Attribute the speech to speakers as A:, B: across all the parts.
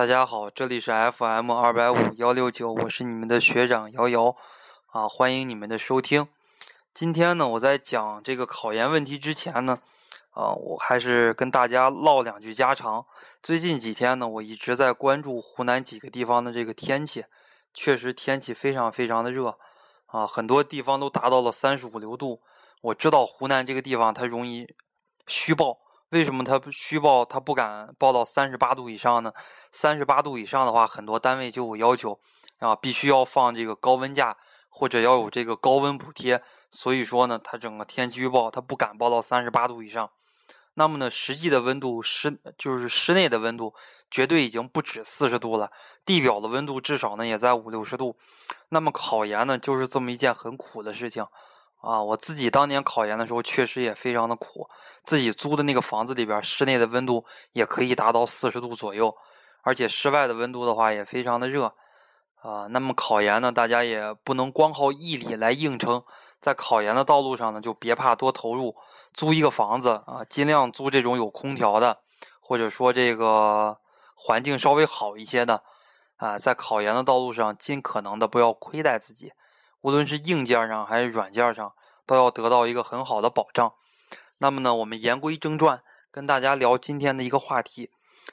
A: 大家好，这里是 FM 二百五幺六九，我是你们的学长瑶瑶啊，欢迎你们的收听。今天呢，我在讲这个考研问题之前呢，啊，我还是跟大家唠两句家常。最近几天呢，我一直在关注湖南几个地方的这个天气，确实天气非常非常的热啊，很多地方都达到了三十五六度。我知道湖南这个地方它容易虚报。为什么他虚报？他不敢报到三十八度以上呢？三十八度以上的话，很多单位就有要求啊，必须要放这个高温假，或者要有这个高温补贴。所以说呢，他整个天气预报他不敢报到三十八度以上。那么呢，实际的温度室就是室内的温度，绝对已经不止四十度了。地表的温度至少呢也在五六十度。那么考研呢，就是这么一件很苦的事情。啊，我自己当年考研的时候确实也非常的苦，自己租的那个房子里边，室内的温度也可以达到四十度左右，而且室外的温度的话也非常的热。啊，那么考研呢，大家也不能光靠毅力来硬撑，在考研的道路上呢，就别怕多投入，租一个房子啊，尽量租这种有空调的，或者说这个环境稍微好一些的，啊，在考研的道路上尽可能的不要亏待自己。无论是硬件上还是软件上，都要得到一个很好的保障。那么呢，我们言归正传，跟大家聊今天的一个话题。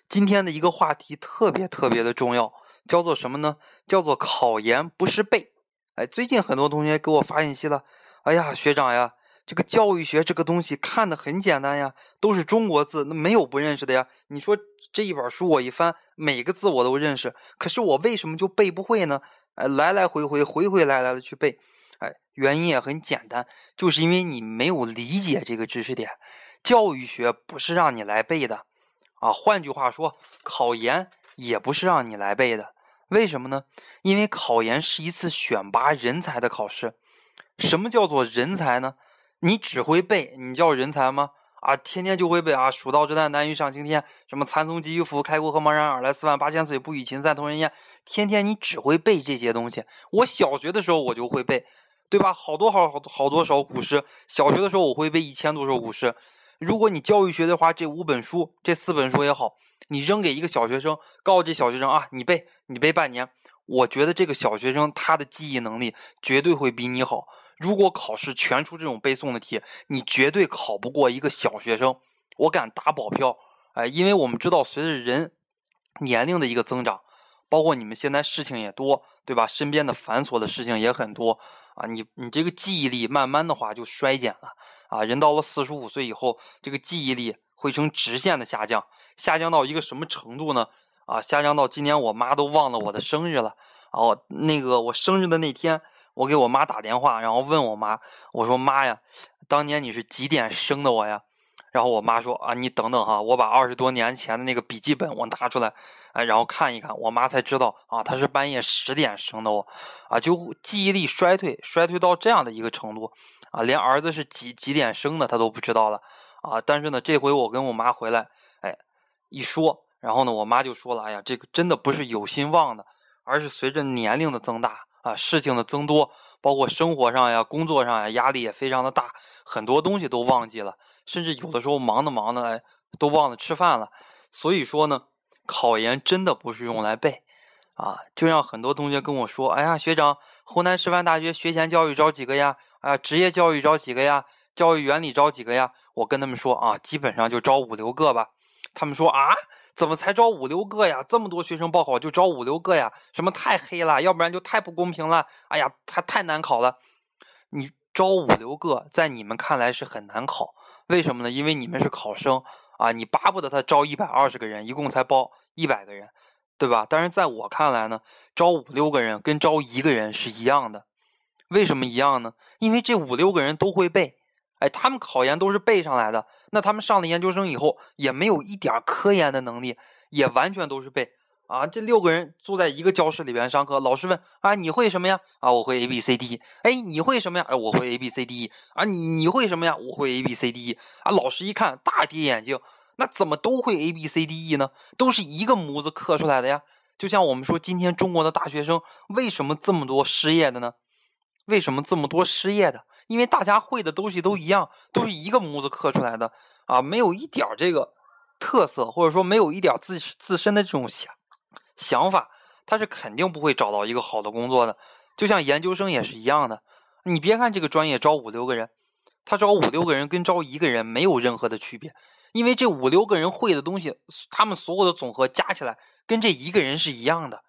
A: 今天的一个话题特别特别的重要，叫做什么呢？叫做考研不是背。哎，最近很多同学给我发信息了。哎呀，学长呀，这个教育学这个东西看的很简单呀，都是中国字，那没有不认识的呀。你说这一本书我一翻，每个字我都认识，可是我为什么就背不会呢？哎，来来回回，回回来来的去背，哎，原因也很简单，就是因为你没有理解这个知识点。教育学不是让你来背的，啊，换句话说，考研也不是让你来背的。为什么呢？因为考研是一次选拔人才的考试。什么叫做人才呢？你只会背，你叫人才吗？啊，天天就会背啊！蜀道之难，难于上青天。什么蚕丛及鱼凫，开国何茫然？尔来四万八千岁，不与秦塞同人烟。天天你只会背这些东西。我小学的时候我就会背，对吧？好多好好多好多首古诗。小学的时候我会背一千多首古诗。如果你教育学的话，这五本书，这四本书也好，你扔给一个小学生，告诉这小学生啊，你背，你背半年，我觉得这个小学生他的记忆能力绝对会比你好。如果考试全出这种背诵的题，你绝对考不过一个小学生，我敢打保票。哎，因为我们知道，随着人年龄的一个增长，包括你们现在事情也多，对吧？身边的繁琐的事情也很多啊，你你这个记忆力慢慢的话就衰减了啊。人到了四十五岁以后，这个记忆力会呈直线的下降，下降到一个什么程度呢？啊，下降到今年我妈都忘了我的生日了。哦，那个我生日的那天。我给我妈打电话，然后问我妈：“我说妈呀，当年你是几点生的我呀？”然后我妈说：“啊，你等等哈，我把二十多年前的那个笔记本我拿出来，哎，然后看一看。”我妈才知道啊，她是半夜十点生的我，啊，就记忆力衰退，衰退到这样的一个程度，啊，连儿子是几几点生的她都不知道了，啊，但是呢，这回我跟我妈回来，哎，一说，然后呢，我妈就说了：“哎呀，这个真的不是有心忘的，而是随着年龄的增大。”啊，事情的增多，包括生活上呀、工作上呀，压力也非常的大，很多东西都忘记了，甚至有的时候忙的忙的，哎，都忘了吃饭了。所以说呢，考研真的不是用来背，啊，就让很多同学跟我说，哎呀，学长，湖南师范大学学前教育招几个呀？啊，职业教育招几个呀？教育原理招几个呀？我跟他们说啊，基本上就招五六个吧。他们说啊。怎么才招五六个呀？这么多学生报考就招五六个呀？什么太黑了？要不然就太不公平了。哎呀，太太难考了。你招五六个，在你们看来是很难考，为什么呢？因为你们是考生啊，你巴不得他招一百二十个人，一共才报一百个人，对吧？但是在我看来呢，招五六个人跟招一个人是一样的。为什么一样呢？因为这五六个人都会背。哎，他们考研都是背上来的，那他们上了研究生以后也没有一点科研的能力，也完全都是背啊。这六个人坐在一个教室里边上课，老师问啊，你会什么呀？啊，我会 A B C D E。哎，你会什么呀？哎，我会 A B C D E。啊，你你会什么呀？我会 A B C D E。啊，老师一看大跌眼镜，那怎么都会 A B C D E 呢？都是一个模子刻出来的呀。就像我们说，今天中国的大学生为什么这么多失业的呢？为什么这么多失业的？因为大家会的东西都一样，都是一个模子刻出来的啊，没有一点这个特色，或者说没有一点自自身的这种想想法，他是肯定不会找到一个好的工作的。就像研究生也是一样的，你别看这个专业招五六个人，他招五六个人跟招一个人没有任何的区别，因为这五六个人会的东西，他们所有的总和加起来跟这一个人是一样的，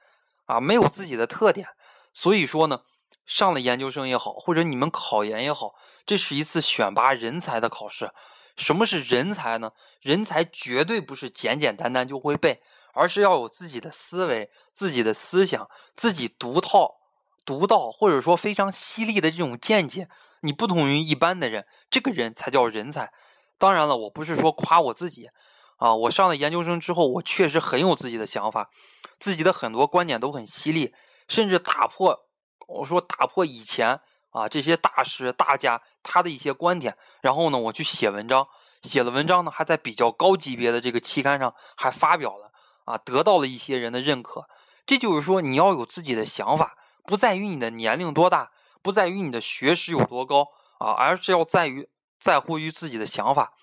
A: 啊，没有自己的特点。所以说呢，上了研究生也好，或者你们考研也好，这是一次选拔人才的考试。什么是人才呢？人才绝对不是简简单单就会背，而是要有自己的思维、自己的思想、自己独套。独到或者说非常犀利的这种见解，你不同于一般的人，这个人才叫人才。当然了，我不是说夸我自己啊，我上了研究生之后，我确实很有自己的想法，自己的很多观点都很犀利，甚至打破我说打破以前啊这些大师大家他的一些观点，然后呢，我去写文章，写了文章呢，还在比较高级别的这个期刊上还发表了啊，得到了一些人的认可。这就是说，你要有自己的想法。不在于你的年龄多大，不在于你的学识有多高啊，而是要在于在乎于自己的想法。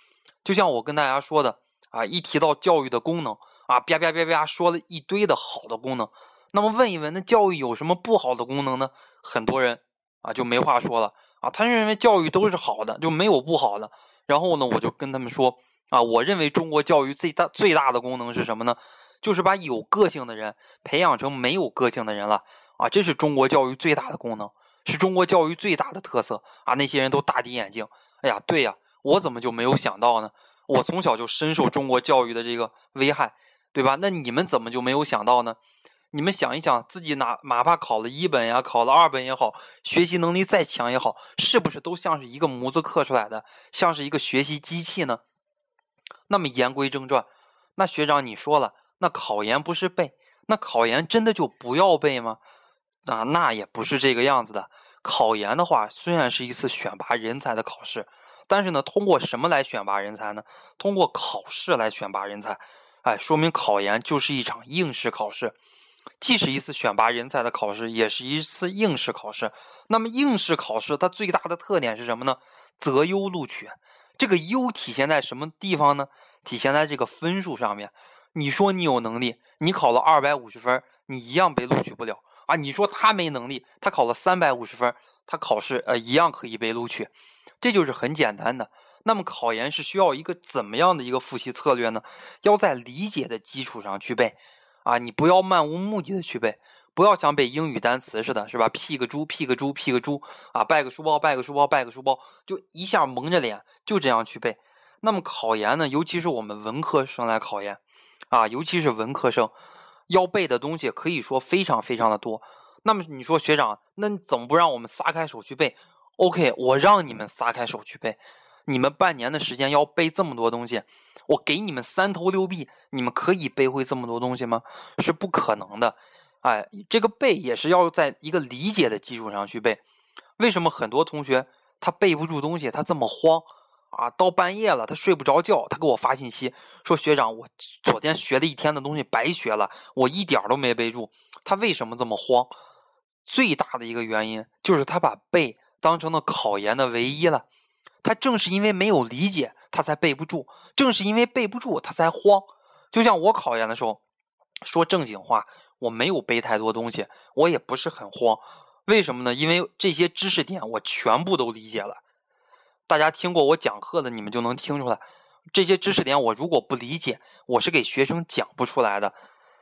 A: 就像我跟大家说的啊，一提到教育的功能啊，啪啪啪啪说了一堆的好的功能。那么问一问，那教育有什么不好的功能呢？很多人啊就没话说了啊，他认为教育都是好的，就没有不好的。然后呢，我就跟他们说啊，我认为中国教育最大最大的功能是什么呢？就是把有个性的人培养成没有个性的人了。啊，这是中国教育最大的功能，是中国教育最大的特色啊！那些人都大跌眼镜。哎呀，对呀，我怎么就没有想到呢？我从小就深受中国教育的这个危害，对吧？那你们怎么就没有想到呢？你们想一想，自己哪哪怕考了一本呀，考了二本也好，学习能力再强也好，是不是都像是一个模子刻出来的，像是一个学习机器呢？那么言归正传，那学长你说了，那考研不是背，那考研真的就不要背吗？啊，那也不是这个样子的。考研的话，虽然是一次选拔人才的考试，但是呢，通过什么来选拔人才呢？通过考试来选拔人才。哎，说明考研就是一场应试考试，既是一次选拔人才的考试，也是一次应试考试。那么应试考试它最大的特点是什么呢？择优录取。这个优体现在什么地方呢？体现在这个分数上面。你说你有能力，你考了二百五十分，你一样被录取不了。啊，你说他没能力，他考了三百五十分，他考试呃一样可以被录取，这就是很简单的。那么考研是需要一个怎么样的一个复习策略呢？要在理解的基础上去背，啊，你不要漫无目的的去背，不要像背英语单词似的，是吧？屁个猪，屁个猪，屁个猪，啊，拜个书包，拜个书包，拜个书包，就一下蒙着脸就这样去背。那么考研呢，尤其是我们文科生来考研，啊，尤其是文科生。要背的东西可以说非常非常的多。那么你说学长，那你怎么不让我们撒开手去背？OK，我让你们撒开手去背。你们半年的时间要背这么多东西，我给你们三头六臂，你们可以背会这么多东西吗？是不可能的。哎，这个背也是要在一个理解的基础上去背。为什么很多同学他背不住东西，他这么慌？啊，到半夜了，他睡不着觉，他给我发信息说：“学长，我昨天学了一天的东西白学了，我一点都没背住。”他为什么这么慌？最大的一个原因就是他把背当成了考研的唯一了。他正是因为没有理解，他才背不住；正是因为背不住，他才慌。就像我考研的时候，说正经话，我没有背太多东西，我也不是很慌。为什么呢？因为这些知识点我全部都理解了。大家听过我讲课的，你们就能听出来，这些知识点我如果不理解，我是给学生讲不出来的。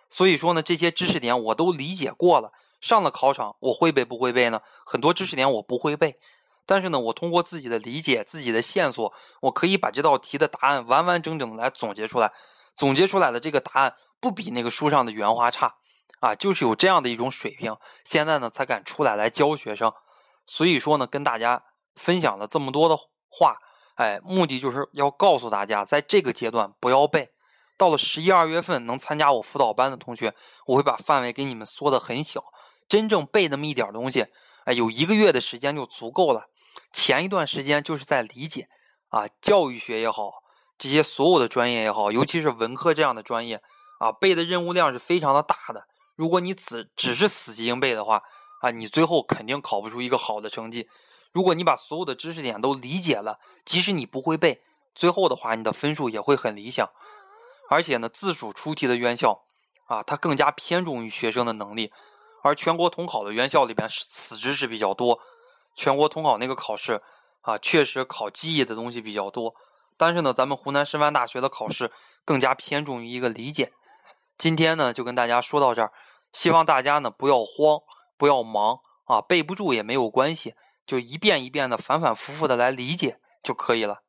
A: 所以说呢，这些知识点我都理解过了，上了考场，我会背不会背呢？很多知识点我不会背，但是呢，我通过自己的理解、自己的线索，我可以把这道题的答案完完整整的来总结出来。总结出来的这个答案不比那个书上的原话差啊，就是有这样的一种水平，现在呢才敢出来来教学生。所以说呢，跟大家分享了这么多的。话，哎，目的就是要告诉大家，在这个阶段不要背。到了十一二月份能参加我辅导班的同学，我会把范围给你们缩的很小，真正背那么一点东西，哎，有一个月的时间就足够了。前一段时间就是在理解啊，教育学也好，这些所有的专业也好，尤其是文科这样的专业啊，背的任务量是非常的大的。如果你只只是死记硬背的话，啊，你最后肯定考不出一个好的成绩。如果你把所有的知识点都理解了，即使你不会背，最后的话你的分数也会很理想。而且呢，自主出题的院校，啊，它更加偏重于学生的能力。而全国统考的院校里边死知识比较多，全国统考那个考试啊，确实考记忆的东西比较多。但是呢，咱们湖南师范大学的考试更加偏重于一个理解。今天呢，就跟大家说到这儿，希望大家呢不要慌，不要忙啊，背不住也没有关系，就一遍一遍的反反复复的来理解就可以了。